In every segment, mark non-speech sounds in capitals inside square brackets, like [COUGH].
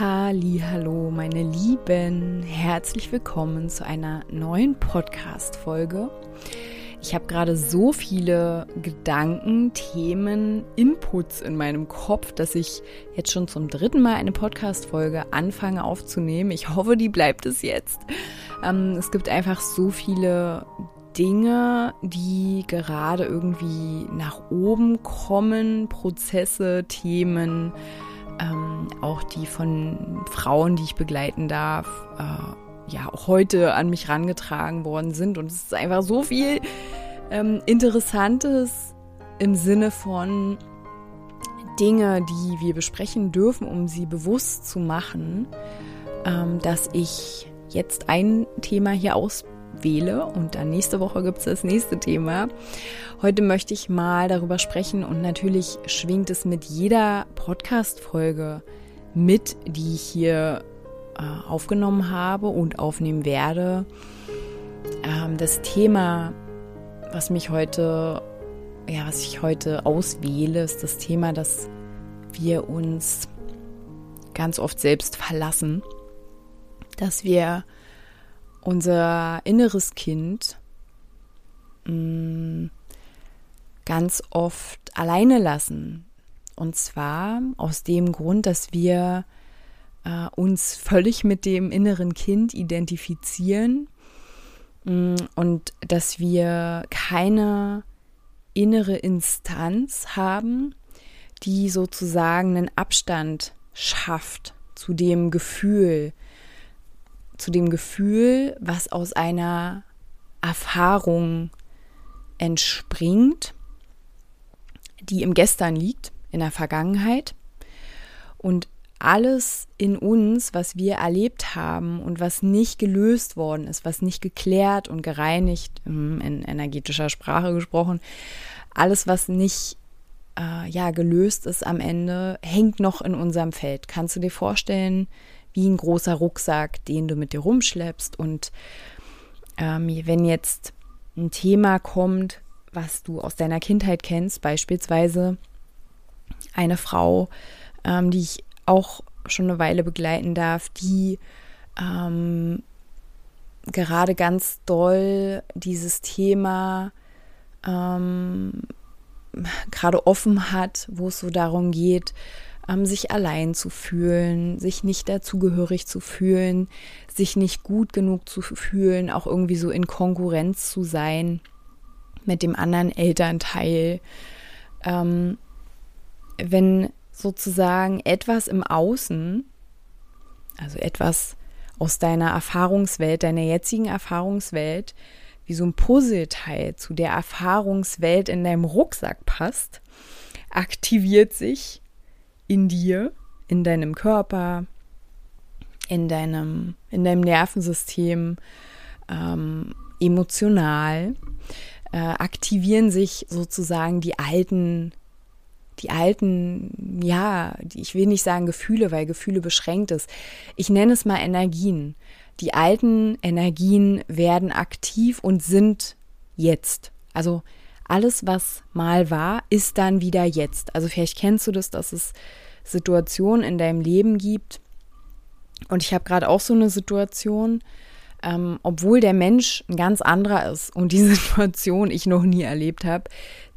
Hallo, meine Lieben, herzlich willkommen zu einer neuen Podcast Folge. Ich habe gerade so viele Gedanken, Themen, Inputs in meinem Kopf, dass ich jetzt schon zum dritten Mal eine Podcast Folge anfange aufzunehmen. Ich hoffe, die bleibt es jetzt. Ähm, es gibt einfach so viele Dinge, die gerade irgendwie nach oben kommen, Prozesse, Themen, ähm, auch die von Frauen, die ich begleiten darf, äh, ja auch heute an mich rangetragen worden sind. Und es ist einfach so viel ähm, Interessantes im Sinne von Dinge, die wir besprechen dürfen, um sie bewusst zu machen, ähm, dass ich jetzt ein Thema hier aus wähle und dann nächste Woche gibt es das nächste Thema. Heute möchte ich mal darüber sprechen und natürlich schwingt es mit jeder Podcast-Folge mit, die ich hier äh, aufgenommen habe und aufnehmen werde. Ähm, das Thema, was mich heute, ja, was ich heute auswähle, ist das Thema, dass wir uns ganz oft selbst verlassen, dass wir unser inneres Kind mm, ganz oft alleine lassen. Und zwar aus dem Grund, dass wir äh, uns völlig mit dem inneren Kind identifizieren mm, und dass wir keine innere Instanz haben, die sozusagen einen Abstand schafft zu dem Gefühl, zu dem Gefühl, was aus einer Erfahrung entspringt, die im Gestern liegt, in der Vergangenheit. Und alles in uns, was wir erlebt haben und was nicht gelöst worden ist, was nicht geklärt und gereinigt, in energetischer Sprache gesprochen, alles, was nicht äh, ja, gelöst ist am Ende, hängt noch in unserem Feld. Kannst du dir vorstellen, wie ein großer Rucksack, den du mit dir rumschleppst. Und ähm, wenn jetzt ein Thema kommt, was du aus deiner Kindheit kennst, beispielsweise eine Frau, ähm, die ich auch schon eine Weile begleiten darf, die ähm, gerade ganz doll dieses Thema ähm, gerade offen hat, wo es so darum geht, sich allein zu fühlen, sich nicht dazugehörig zu fühlen, sich nicht gut genug zu fühlen, auch irgendwie so in Konkurrenz zu sein mit dem anderen Elternteil. Ähm, wenn sozusagen etwas im Außen, also etwas aus deiner Erfahrungswelt, deiner jetzigen Erfahrungswelt, wie so ein Puzzleteil zu der Erfahrungswelt in deinem Rucksack passt, aktiviert sich in dir, in deinem Körper, in deinem, in deinem Nervensystem, ähm, emotional, äh, aktivieren sich sozusagen die alten, die alten, ja, ich will nicht sagen Gefühle, weil Gefühle beschränkt ist. Ich nenne es mal Energien. Die alten Energien werden aktiv und sind jetzt. Also alles, was mal war, ist dann wieder jetzt. Also vielleicht kennst du das, dass es Situationen in deinem Leben gibt. Und ich habe gerade auch so eine Situation, ähm, obwohl der Mensch ein ganz anderer ist und die [LAUGHS] Situation ich noch nie erlebt habe,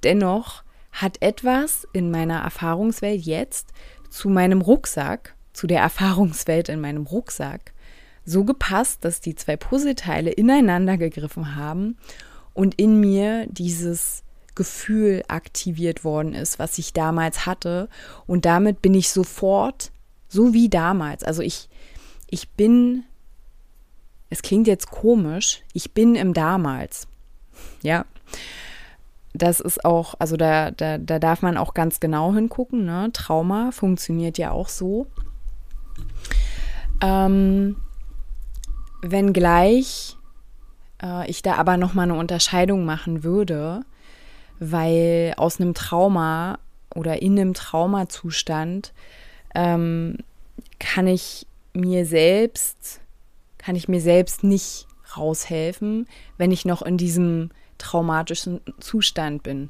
dennoch hat etwas in meiner Erfahrungswelt jetzt zu meinem Rucksack, zu der Erfahrungswelt in meinem Rucksack, so gepasst, dass die zwei Puzzleteile ineinander gegriffen haben und in mir dieses Gefühl aktiviert worden ist, was ich damals hatte. Und damit bin ich sofort, so wie damals. Also ich, ich bin, es klingt jetzt komisch, ich bin im damals. Ja. Das ist auch, also da, da, da darf man auch ganz genau hingucken. Ne? Trauma funktioniert ja auch so. Ähm, wenngleich äh, ich da aber noch mal eine Unterscheidung machen würde, weil aus einem Trauma oder in einem Traumazustand ähm, kann ich mir selbst kann ich mir selbst nicht raushelfen, wenn ich noch in diesem traumatischen Zustand bin.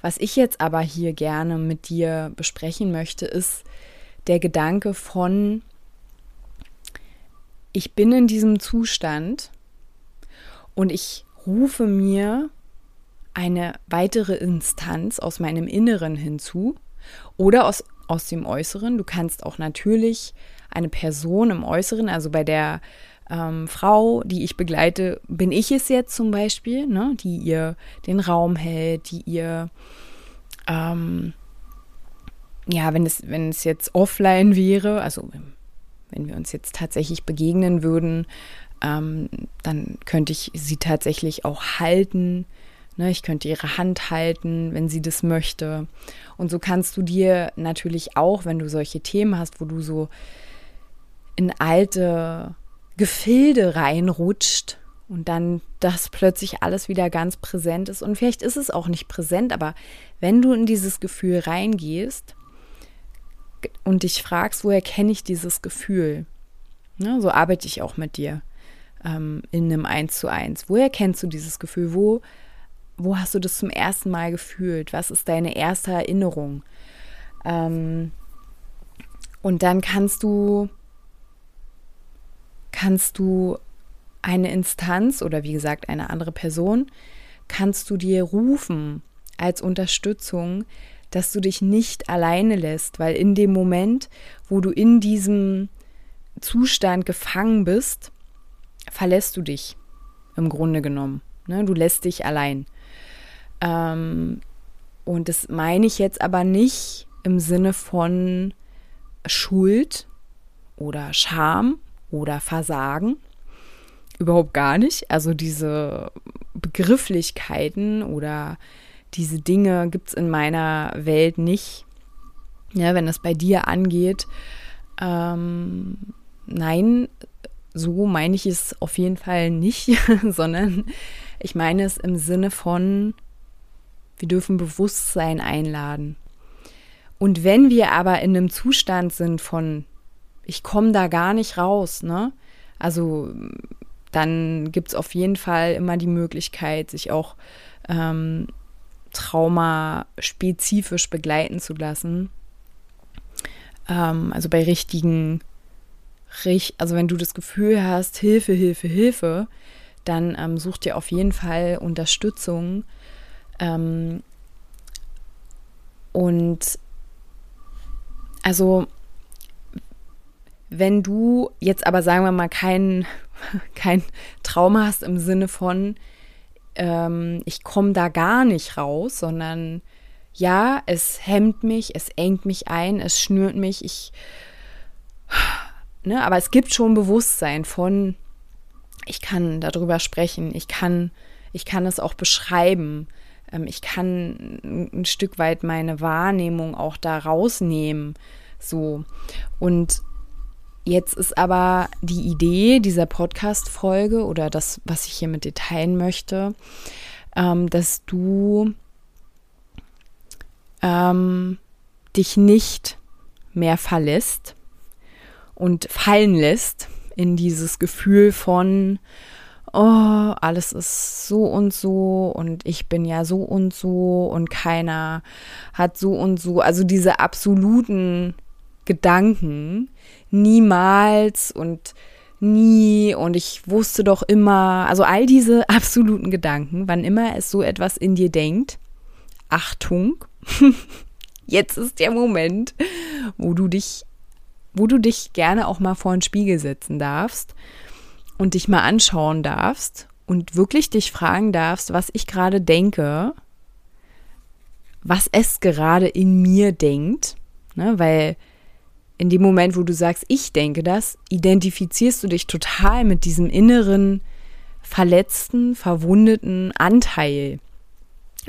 Was ich jetzt aber hier gerne mit dir besprechen möchte, ist der Gedanke von, ich bin in diesem Zustand und ich rufe mir eine weitere Instanz aus meinem Inneren hinzu oder aus, aus dem Äußeren. Du kannst auch natürlich eine Person im Äußeren, also bei der ähm, Frau, die ich begleite, bin ich es jetzt zum Beispiel, ne, die ihr den Raum hält, die ihr, ähm, ja, wenn es, wenn es jetzt offline wäre, also wenn wir uns jetzt tatsächlich begegnen würden, ähm, dann könnte ich sie tatsächlich auch halten. Ne, ich könnte ihre Hand halten, wenn sie das möchte. Und so kannst du dir natürlich auch, wenn du solche Themen hast, wo du so in alte Gefilde reinrutscht und dann das plötzlich alles wieder ganz präsent ist. Und vielleicht ist es auch nicht präsent, aber wenn du in dieses Gefühl reingehst und dich fragst, woher kenne ich dieses Gefühl? Ne, so arbeite ich auch mit dir ähm, in einem Eins zu eins. Woher kennst du dieses Gefühl? Wo, wo hast du das zum ersten Mal gefühlt? Was ist deine erste Erinnerung? Ähm, und dann kannst du kannst du eine Instanz oder wie gesagt eine andere Person, kannst du dir rufen als Unterstützung, dass du dich nicht alleine lässt, weil in dem Moment, wo du in diesem Zustand gefangen bist, verlässt du dich im Grunde genommen. Ne? Du lässt dich allein. Ähm, und das meine ich jetzt aber nicht im Sinne von Schuld oder Scham oder Versagen. Überhaupt gar nicht. Also diese Begrifflichkeiten oder diese Dinge gibt es in meiner Welt nicht. Ja, wenn es bei dir angeht, ähm, nein, so meine ich es auf jeden Fall nicht, [LAUGHS] sondern ich meine es im Sinne von, wir dürfen Bewusstsein einladen. Und wenn wir aber in einem Zustand sind von ich komme da gar nicht raus, ne? Also dann gibt es auf jeden Fall immer die Möglichkeit, sich auch ähm, traumaspezifisch begleiten zu lassen. Ähm, also bei richtigen, also wenn du das Gefühl hast, Hilfe, Hilfe, Hilfe, dann ähm, such dir auf jeden Fall Unterstützung. Ähm, und also wenn du jetzt aber, sagen wir mal, kein, [LAUGHS] kein Trauma hast im Sinne von, ähm, ich komme da gar nicht raus, sondern ja, es hemmt mich, es engt mich ein, es schnürt mich, ich, ne, aber es gibt schon Bewusstsein von, ich kann darüber sprechen, ich kann, ich kann es auch beschreiben, ähm, ich kann ein Stück weit meine Wahrnehmung auch da rausnehmen, so. Und Jetzt ist aber die Idee dieser Podcast-Folge oder das, was ich hier mit dir teilen möchte, ähm, dass du ähm, dich nicht mehr verlässt und fallen lässt in dieses Gefühl von, oh, alles ist so und so und ich bin ja so und so und keiner hat so und so. Also diese absoluten Gedanken, niemals und nie und ich wusste doch immer, also all diese [LAUGHS] absoluten Gedanken, wann immer es so etwas in dir denkt, Achtung, [LAUGHS] jetzt ist der Moment, wo du dich, wo du dich gerne auch mal vor den Spiegel setzen darfst und dich mal anschauen darfst und wirklich dich fragen darfst, was ich gerade denke, was es gerade in mir denkt, ne, weil in dem Moment, wo du sagst, ich denke das, identifizierst du dich total mit diesem inneren, verletzten, verwundeten Anteil.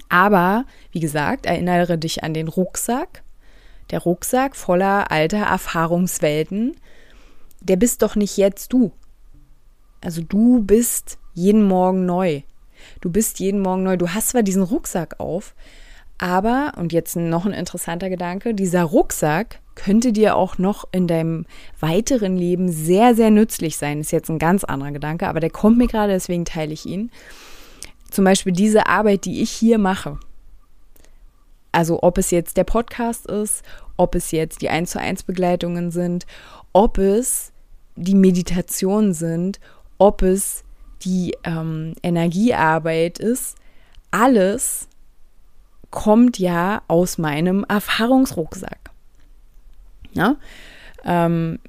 Aber, wie gesagt, erinnere dich an den Rucksack. Der Rucksack voller alter Erfahrungswelten, der bist doch nicht jetzt du. Also du bist jeden Morgen neu. Du bist jeden Morgen neu. Du hast zwar diesen Rucksack auf, aber, und jetzt noch ein interessanter Gedanke, dieser Rucksack könnte dir auch noch in deinem weiteren Leben sehr, sehr nützlich sein. Ist jetzt ein ganz anderer Gedanke, aber der kommt mir gerade, deswegen teile ich ihn. Zum Beispiel diese Arbeit, die ich hier mache. Also ob es jetzt der Podcast ist, ob es jetzt die 1 zu 1 Begleitungen sind, ob es die Meditationen sind, ob es die ähm, Energiearbeit ist, alles kommt ja aus meinem Erfahrungsrucksack. Ja? Ähm,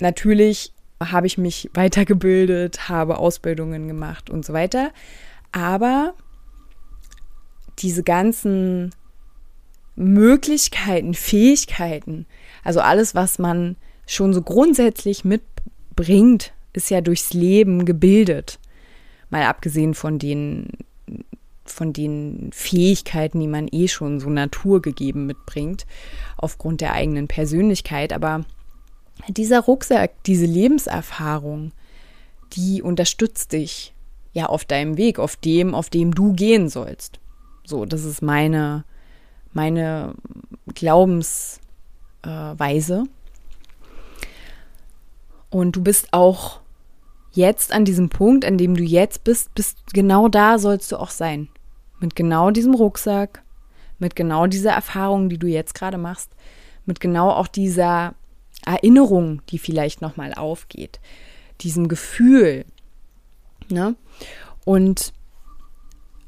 natürlich habe ich mich weitergebildet, habe Ausbildungen gemacht und so weiter. Aber diese ganzen Möglichkeiten, Fähigkeiten, also alles, was man schon so grundsätzlich mitbringt, ist ja durchs Leben gebildet. Mal abgesehen von den, von den Fähigkeiten, die man eh schon so naturgegeben mitbringt, aufgrund der eigenen Persönlichkeit. Aber dieser Rucksack, diese Lebenserfahrung, die unterstützt dich ja auf deinem Weg, auf dem, auf dem du gehen sollst. So, das ist meine, meine Glaubensweise. Äh, Und du bist auch jetzt an diesem Punkt, an dem du jetzt bist, bist genau da sollst du auch sein. Mit genau diesem Rucksack, mit genau dieser Erfahrung, die du jetzt gerade machst, mit genau auch dieser Erinnerung, die vielleicht nochmal aufgeht, diesem Gefühl. Ne? Und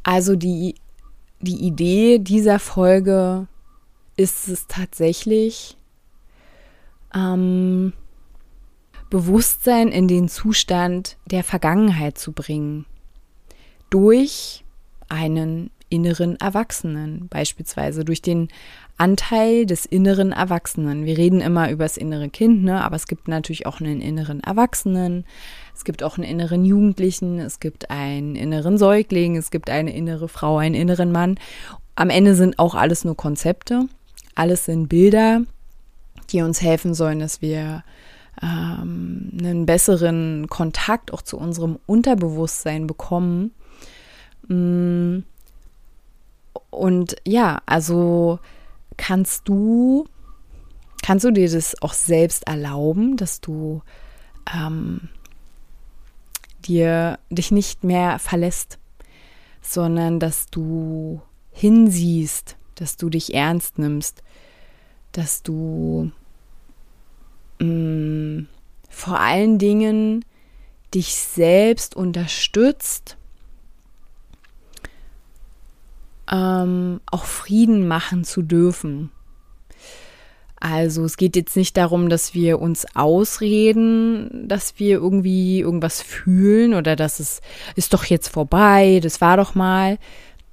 also die, die Idee dieser Folge ist es tatsächlich, ähm, Bewusstsein in den Zustand der Vergangenheit zu bringen. Durch einen inneren Erwachsenen, beispielsweise durch den Anteil des inneren Erwachsenen. Wir reden immer über das innere Kind, ne? aber es gibt natürlich auch einen inneren Erwachsenen, es gibt auch einen inneren Jugendlichen, es gibt einen inneren Säugling, es gibt eine innere Frau, einen inneren Mann. Am Ende sind auch alles nur Konzepte, alles sind Bilder, die uns helfen sollen, dass wir ähm, einen besseren Kontakt auch zu unserem Unterbewusstsein bekommen. Mm. Und ja, also kannst du, kannst du dir das auch selbst erlauben, dass du ähm, dir dich nicht mehr verlässt, sondern dass du hinsiehst, dass du dich ernst nimmst, dass du mh, mm, vor allen Dingen dich selbst unterstützt, ähm, auch Frieden machen zu dürfen. Also es geht jetzt nicht darum, dass wir uns ausreden, dass wir irgendwie irgendwas fühlen oder dass es ist doch jetzt vorbei, das war doch mal.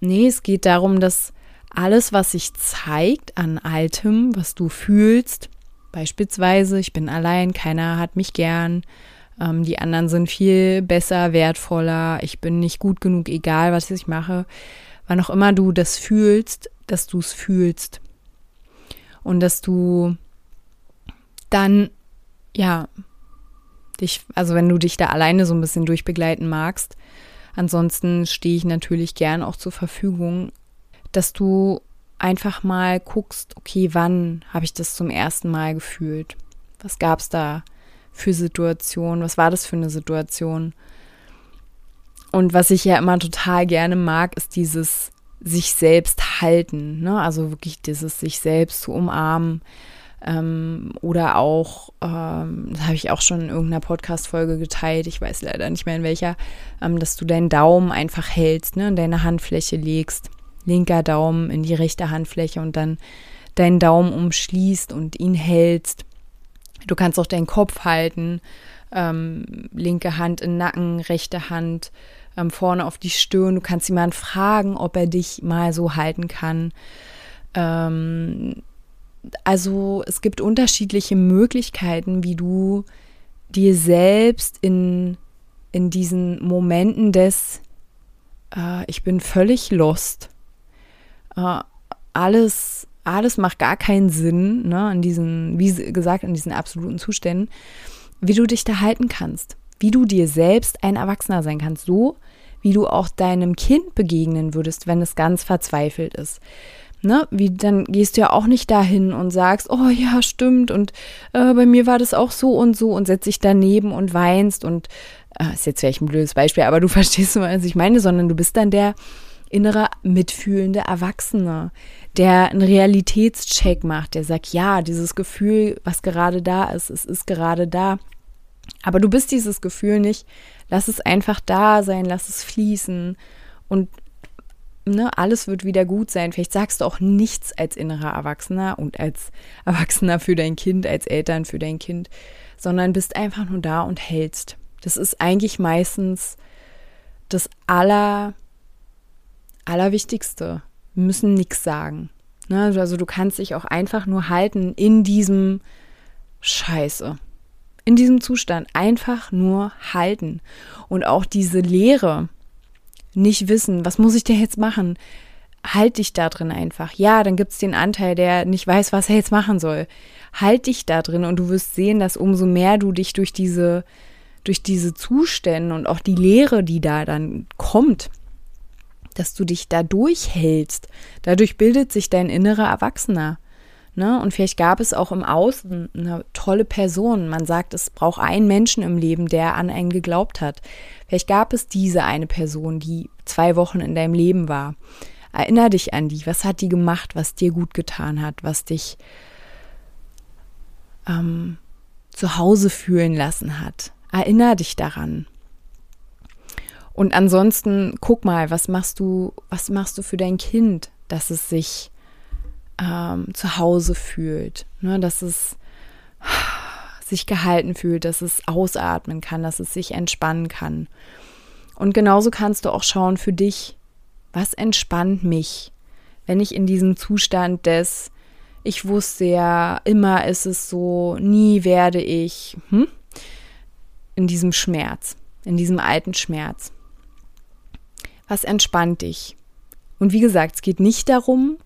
Nee, es geht darum, dass alles, was sich zeigt an Altem, was du fühlst, beispielsweise, ich bin allein, keiner hat mich gern, ähm, die anderen sind viel besser, wertvoller, ich bin nicht gut genug, egal was ich mache, wann auch immer du das fühlst, dass du es fühlst. Und dass du dann, ja, dich, also wenn du dich da alleine so ein bisschen durchbegleiten magst, ansonsten stehe ich natürlich gern auch zur Verfügung, dass du einfach mal guckst, okay, wann habe ich das zum ersten Mal gefühlt? Was gab es da für Situationen? Was war das für eine Situation? Und was ich ja immer total gerne mag, ist dieses sich selbst halten, ne? also wirklich dieses sich selbst zu umarmen. Ähm, oder auch, ähm, das habe ich auch schon in irgendeiner Podcast-Folge geteilt, ich weiß leider nicht mehr in welcher, ähm, dass du deinen Daumen einfach hältst, ne, in deine Handfläche legst. Linker Daumen in die rechte Handfläche und dann deinen Daumen umschließt und ihn hältst. Du kannst auch deinen Kopf halten, ähm, linke Hand in Nacken, rechte Hand ähm, vorne auf die Stirn. Du kannst jemanden fragen, ob er dich mal so halten kann. Ähm, also es gibt unterschiedliche Möglichkeiten, wie du dir selbst in, in diesen Momenten des äh, Ich bin völlig lost. Äh, alles, alles macht gar keinen Sinn, ne, in diesen, wie gesagt, in diesen absoluten Zuständen, wie du dich da halten kannst wie du dir selbst ein Erwachsener sein kannst, so wie du auch deinem Kind begegnen würdest, wenn es ganz verzweifelt ist. Ne, wie dann gehst du ja auch nicht dahin und sagst, oh ja, stimmt und äh, bei mir war das auch so und so und setzt dich daneben und weinst und äh, ist jetzt vielleicht ein blödes Beispiel, aber du [LAUGHS] verstehst, was ich meine, sondern du bist dann der innere mitfühlende Erwachsene, der einen Realitätscheck macht, der sagt, ja, dieses Gefühl, was gerade da ist, es ist gerade da. Aber du bist dieses Gefühl nicht. Lass es einfach da sein, lass es fließen und ne, alles wird wieder gut sein. Vielleicht sagst du auch nichts als innerer Erwachsener und als Erwachsener für dein Kind, als Eltern für dein Kind, sondern bist einfach nur da und hältst. Das ist eigentlich meistens das aller, Allerwichtigste. Wir müssen nichts sagen. Ne? Also du kannst dich auch einfach nur halten in diesem Scheiße. In diesem Zustand einfach nur halten. Und auch diese Leere, nicht wissen, was muss ich denn jetzt machen? Halt dich da drin einfach. Ja, dann gibt es den Anteil, der nicht weiß, was er jetzt machen soll. Halt dich da drin und du wirst sehen, dass umso mehr du dich durch diese, durch diese Zustände und auch die Leere, die da dann kommt, dass du dich da durchhältst. Dadurch bildet sich dein innerer Erwachsener. Ne? Und vielleicht gab es auch im Außen eine tolle Person. Man sagt, es braucht einen Menschen im Leben, der an einen geglaubt hat. Vielleicht gab es diese eine Person, die zwei Wochen in deinem Leben war. Erinner dich an die. Was hat die gemacht, was dir gut getan hat, was dich ähm, zu Hause fühlen lassen hat? Erinner dich daran. Und ansonsten guck mal, was machst du, was machst du für dein Kind, dass es sich ähm, zu Hause fühlt, ne, dass es [SIGHS] sich gehalten fühlt, dass es ausatmen kann, dass es sich entspannen kann. Und genauso kannst du auch schauen für dich, was entspannt mich, wenn ich in diesem Zustand des, ich wusste ja, immer ist es so, nie werde ich, hm? in diesem Schmerz, in diesem alten Schmerz. Was entspannt dich? Und wie gesagt, es geht nicht darum,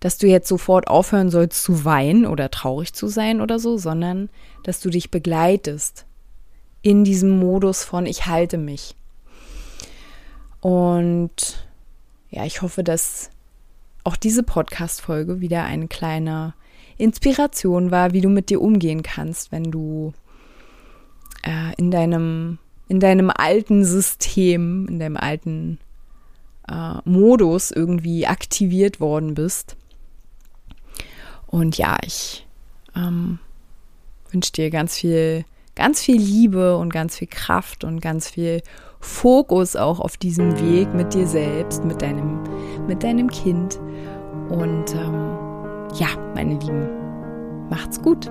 dass du jetzt sofort aufhören sollst zu weinen oder traurig zu sein oder so, sondern dass du dich begleitest in diesem Modus von ich halte mich. Und ja, ich hoffe, dass auch diese Podcast-Folge wieder eine kleine Inspiration war, wie du mit dir umgehen kannst, wenn du äh, in deinem in deinem alten System, in deinem alten äh, Modus irgendwie aktiviert worden bist. Und ja, ich ähm, wünsche dir ganz viel, ganz viel Liebe und ganz viel Kraft und ganz viel Fokus auch auf diesem Weg mit dir selbst, mit deinem, mit deinem Kind. Und ähm, ja, meine Lieben, macht's gut.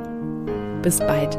Bis bald.